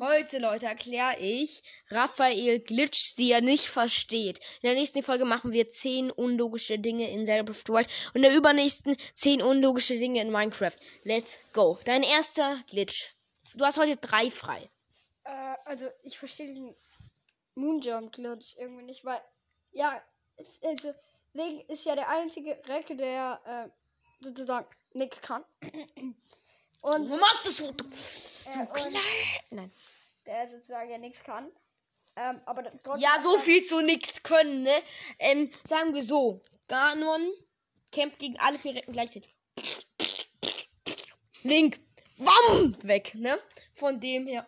Heute, Leute, erkläre ich Raphael Glitch, die er nicht versteht. In der nächsten Folge machen wir 10 unlogische Dinge in Zelda Breath of the Wild und in der übernächsten 10 unlogische Dinge in Minecraft. Let's go. Dein erster Glitch. Du hast heute drei frei. Äh, also ich verstehe den Moonjump Glitch irgendwie nicht, weil ja, es, also Link ist ja der einzige Recke, der äh, sozusagen nichts kann. Und Du machst es so. Du Äh, klein. Nein. der sozusagen ja nichts kann. Ähm, aber trotzdem Ja, so viel zu nichts können, ne? Ähm, sagen wir so. Ganon kämpft gegen alle vier Recken gleichzeitig. Link. Wam! Weg, ne? Von dem her.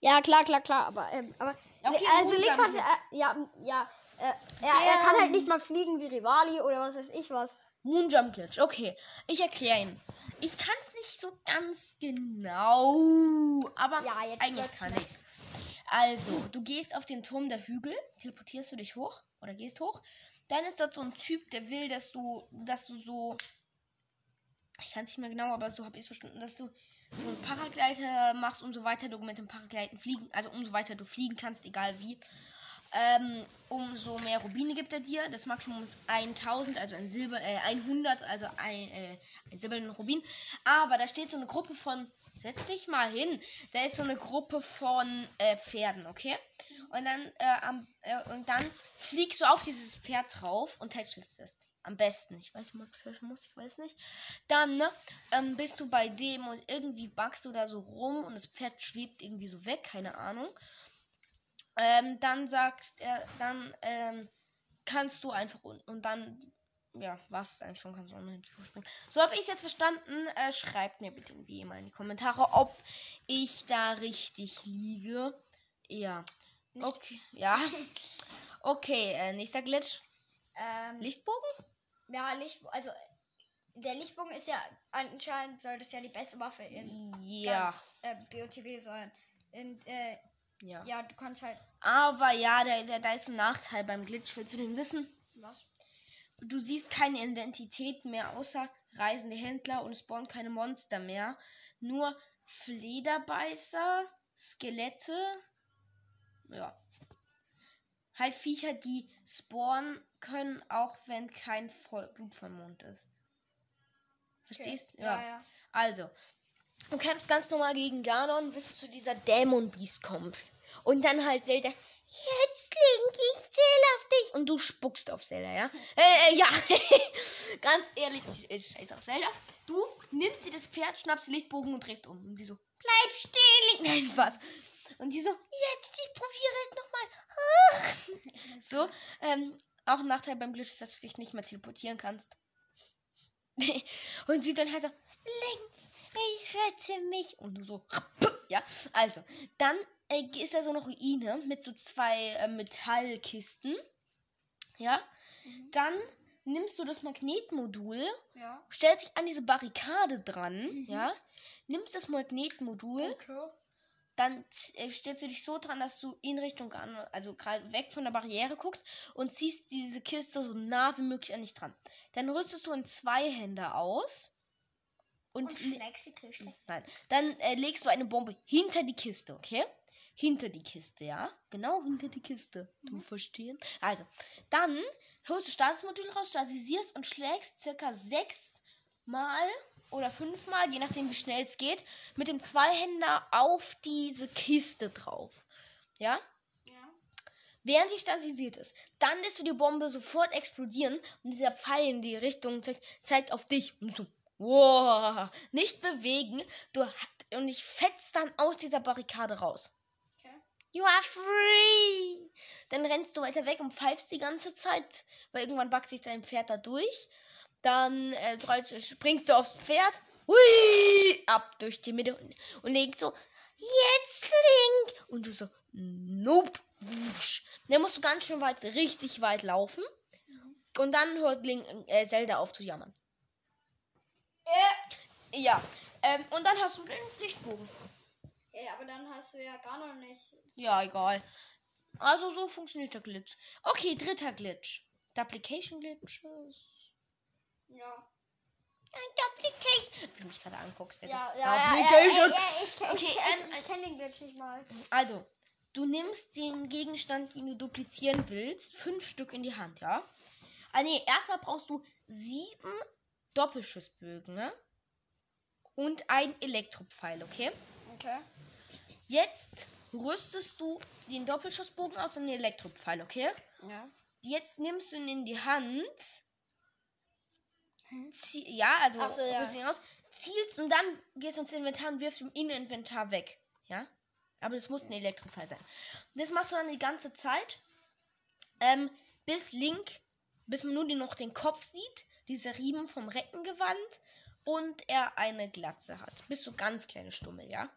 Ja, klar, klar, klar, aber ähm, aber okay, also Link hat äh, ja ja äh, er, er kann halt nicht mal fliegen wie Rivali oder was weiß ich was. Moonjump Glitch. Okay, ich erkläre ihn. Ich kann es nicht so ganz genau, aber Ja, jetzt eigentlich kann nett. ich Also, du gehst auf den Turm der Hügel, teleportierst du dich hoch oder gehst hoch. Dann ist dort so ein Typ, der will, dass du, dass du so, ich kann es nicht mehr genau, aber so habe ich es verstanden, dass du so einen Paragleiter machst, umso weiter du mit dem Paragleiten fliegen, also umso weiter du fliegen kannst, egal wie. Ähm, umso mehr Rubine gibt er dir. Das Maximum ist 1000, also ein Silber, äh, 100, also ein, äh, ein silbernen Rubin. Aber da steht so eine Gruppe von, setz dich mal hin, da ist so eine Gruppe von äh, Pferden, okay? Und dann, äh, am, äh, und dann fliegst du auf dieses Pferd drauf und tätschelst es. Am besten. Ich weiß tätscheln muss, ich weiß nicht. Dann, ne, ähm, bist du bei dem und irgendwie backst du da so rum und das Pferd schwebt irgendwie so weg, keine Ahnung. Ähm, dann sagst er, dann ähm, kannst du einfach und, und dann, ja, was eigentlich schon, kannst du Tür springen. So habe ich es jetzt verstanden. Äh, schreibt mir bitte wie immer in die Kommentare, ob ich da richtig liege. Ja. Okay, ja. Okay, äh, nächster Glitch. Ähm, Lichtbogen? ja, Licht, also der Lichtbogen ist ja anscheinend soll das ja die beste Waffe in Ja. ganz, äh, BOTW sein. Und äh, Ja. ja, du kannst halt Aber ja, da, da, da ist ein Nachteil beim Glitch. Willst du den wissen? was? Du siehst keine Identität mehr, außer reisende Händler und es spawnen keine Monster mehr. Nur Flederbeißer, Skelette. Ja. Halt Viecher, die spawnen können, auch wenn kein Voll Blut vom Mond ist. Verstehst? Okay. Ja, ja. Also, du kämpfst ganz normal gegen Ganon, bis du zu dieser Dämon Beast kommst. Und dann halt Zelda, jetzt Link, ich zähle auf dich. Und du spuckst auf Zelda, ja? Äh, äh, ja. ganz ehrlich, äh, scheiß auf Zelda. Du nimmst dir das Pferd, schnappst den Lichtbogen und drehst um. Und sie so, bleib stehen, Link. Nein, Spaß. Und die so, jetzt, ich probiere es nochmal. so, ähm, auch ein Nachteil beim Glitch ist, dass du dich nicht mehr teleportieren kannst. und sie dann halt so, Link, ich rette mich. Und du so, ja, also, dann äh, ist da so eine Ruine mit so zwei äh, Metallkisten. Ja, dann nimmst du das Magnetmodul, Ja. stellst dich an diese Barrikade dran, ja, nimmst das Magnetmodul, Okay. dann äh, stellst du dich so dran, dass du in Richtung an, also gerade weg von der Barriere guckst und ziehst diese Kiste so nah wie möglich an dich dran. Dann rüstest du in zwei Hände aus und, Und schlägst die Kiste. Nein. Dann äh, legst du eine Bombe hinter die Kiste, okay? Hinter die Kiste, ja? Genau hinter die Kiste. Du verstehen? Also, dann holst du Statusmodul raus, stasisierst und schlägst circa sechs Mal oder fünfmal, je nachdem wie schnell es geht, mit dem Zweihänder auf diese Kiste drauf. Ja? Ja. Während sie stabilisiert ist, dann lässt du die Bombe sofort explodieren und dieser Pfeil in die Richtung zeigt, zeigt auf dich. Und so, wow, nicht bewegen. Du und ich fetz dann aus dieser Barrikade raus. Okay. You are free! Dann rennst du weiter weg und pfeifst die ganze Zeit, weil irgendwann backt sich dein Pferd da durch. Dann äh, springst du aufs Pferd, hui, ab durch die Mitte und, und legst so, jetzt Link! Und du so, nope. Wusch. Dann musst du ganz schön weit, richtig weit laufen. Und dann hört Link, äh, Zelda auf zu jammern. Ja. Ähm, und dann hast du den Lichtbogen. Ja, aber dann hast du ja gar noch nicht. Ja, egal. Also so funktioniert der Glitch. Okay, dritter Glitch. Duplication Glitches. Ja. Duplicate. Wie du mich gerade anguckst. der so, Ja, ja, ja, Duplication. ja, ja, ich, ich, Okay, ich, ähm, ich, ich kenne den Glitch nicht mal. Also, du nimmst den Gegenstand, den du duplizieren willst, fünf Stück in die Hand, ja? Ah, nee, erstmal brauchst du sieben Doppelschussbögen, ne? Und ein Elektropfeil, okay? Okay. Jetzt rüstest du den Doppelschussbogen aus und den Elektropfeil, okay? Ja. Jetzt nimmst du ihn in die Hand. Zie ja, also so, ja. rüstest ihn aus, zielst und dann gehst du ins Inventar und wirfst ihn in Inventar weg. Ja? Aber das muss ein Elektropfeil sein. Das machst du dann die ganze Zeit. Ähm, bis Link, bis man nur noch den Kopf sieht, diese Riemen vom Reckengewand und er eine Glatze hat. Bist du ganz kleine Stummel, ja?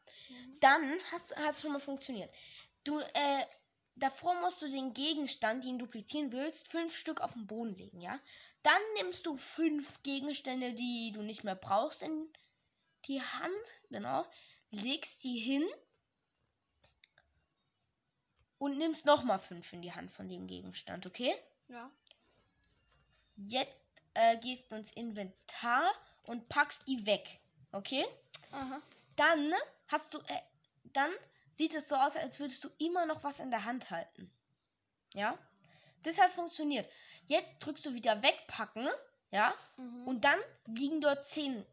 Dann hast hat es schon mal funktioniert. Du, äh, davor musst du den Gegenstand, den du duplizieren willst, fünf Stück auf den Boden legen, ja? Dann nimmst du fünf Gegenstände, die du nicht mehr brauchst, in die Hand, genau, legst sie hin und nimmst nochmal fünf in die Hand von dem Gegenstand, okay? Ja. Jetzt äh, gehst du ins Inventar und packst die weg, okay? Aha. Dann hast du, äh, dann sieht es so aus, als würdest du immer noch was in der Hand halten. Ja? Das hat funktioniert. Jetzt drückst du wieder wegpacken, ja? Mhm. Und dann liegen dort zehn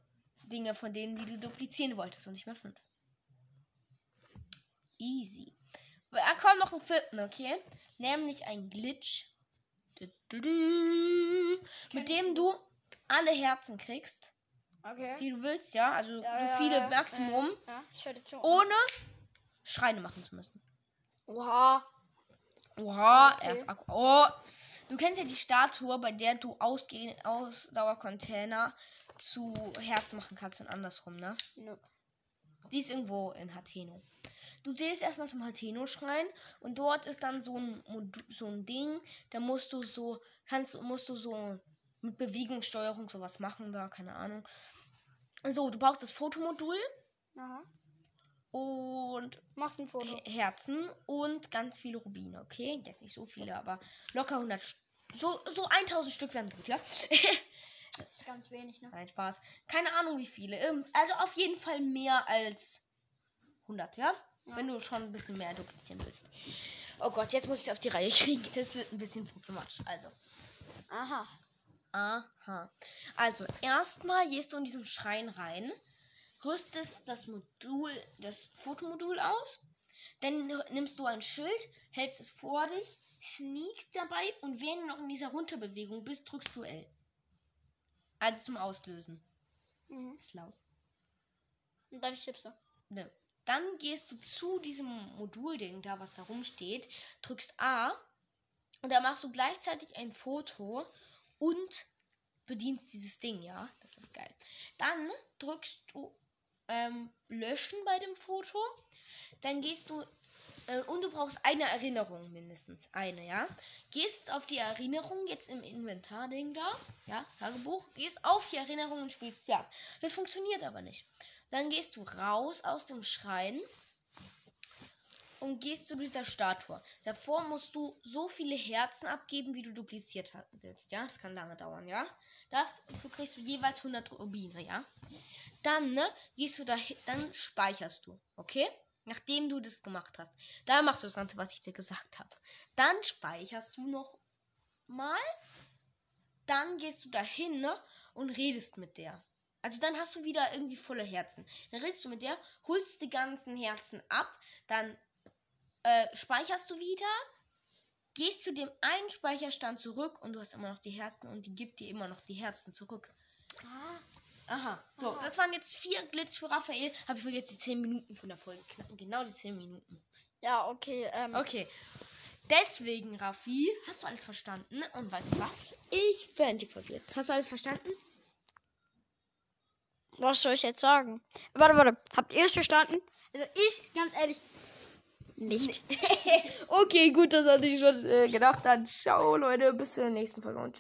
Dinge von denen, die du duplizieren wolltest und nicht mehr fünf. Easy. Da kommt noch ein vierten, okay? Nämlich ein Glitch. Mit dem du alle Herzen kriegst, Okay. die du willst, ja? Also Ja, so viele ja, Maximum, Ja, ohne Schreine machen zu müssen. Oha. Oha, Okay. er ist Akku. Oh. Du kennst ja die Statue, bei der du Ausge Ausdauercontainer zu Herz machen kannst und andersrum, ne? Nö. Die ist irgendwo in Hateno. Du gehst erstmal zum Hateno-Schrein und dort ist dann so ein, so ein Ding, da musst du so, kannst, musst du so mit Bewegungssteuerung sowas machen, da, keine Ahnung. So, du brauchst das Fotomodul Aha. und Machst ein Foto. He- Herzen und ganz viele Rubine, okay? Jetzt nicht so viele, aber locker 100 St so, so 1000 Stück wären gut, ja? Das ist ganz wenig, ne? Nein, Spaß. Keine Ahnung wie viele. Ähm, Also auf jeden Fall mehr als 100, ja? Ja. Wenn du schon ein bisschen mehr duplizieren willst. Oh Gott, jetzt muss ich auf die Reihe kriegen. Das wird ein bisschen problematisch. Also. Aha. Aha. Also, erstmal gehst du in diesen Schrein rein, rüstest das Modul, das Fotomodul aus, dann nimmst du ein Schild, hältst es vor dich, sneakst dabei und wenn du noch in dieser Runterbewegung bist, drückst du L. Also zum Auslösen. Mhm. Ist laut. Und dann stirbst du. Ne. Dann gehst du zu diesem Modulding da, was da rumsteht, drückst A und da machst du gleichzeitig ein Foto und bedienst dieses Ding, ja. Das ist geil. Dann drückst du ähm, Löschen bei dem Foto. Dann gehst du äh, und du brauchst eine Erinnerung mindestens. Eine, ja. Gehst auf die Erinnerung jetzt im Inventar-Ding da, ja, Tagebuch, gehst auf die Erinnerung und spielst ja. Das funktioniert aber nicht. Dann gehst du raus aus dem Schrein und gehst zu dieser Statue. Davor musst du so viele Herzen abgeben, wie du dupliziert willst, ja? Das kann lange dauern, ja? Dafür kriegst du jeweils 100 Rubine, ja? Dann, ne, gehst du da dann speicherst du, okay? Nachdem du das gemacht hast. Dann machst du das Ganze, was ich dir gesagt habe. Dann speicherst du noch mal. Dann gehst du dahin, ne, und redest mit der. Also dann hast du wieder irgendwie volle Herzen. Dann redest du mit der, holst die ganzen Herzen ab, dann äh, speicherst du wieder, gehst zu dem einen Speicherstand zurück und du hast immer noch die Herzen und die gibt dir immer noch die Herzen zurück. Ah. Aha, so, Aha. das waren jetzt vier Glitch für Raphael. Habe ich mir jetzt die 10 Minuten von der Folge knacken. Genau die 10 Minuten. Ja, okay. Ähm, Okay. Deswegen, Raffi, hast du alles verstanden? Und weißt du was? Ich beende die Folge jetzt. Hast du alles verstanden? Was soll ich jetzt sagen? Warte, warte. Habt ihr es verstanden? Also ich, ganz ehrlich, nicht. okay, gut, das hatte ich schon äh, gedacht. Dann ciao, Leute. Bis zur nächsten Folge und.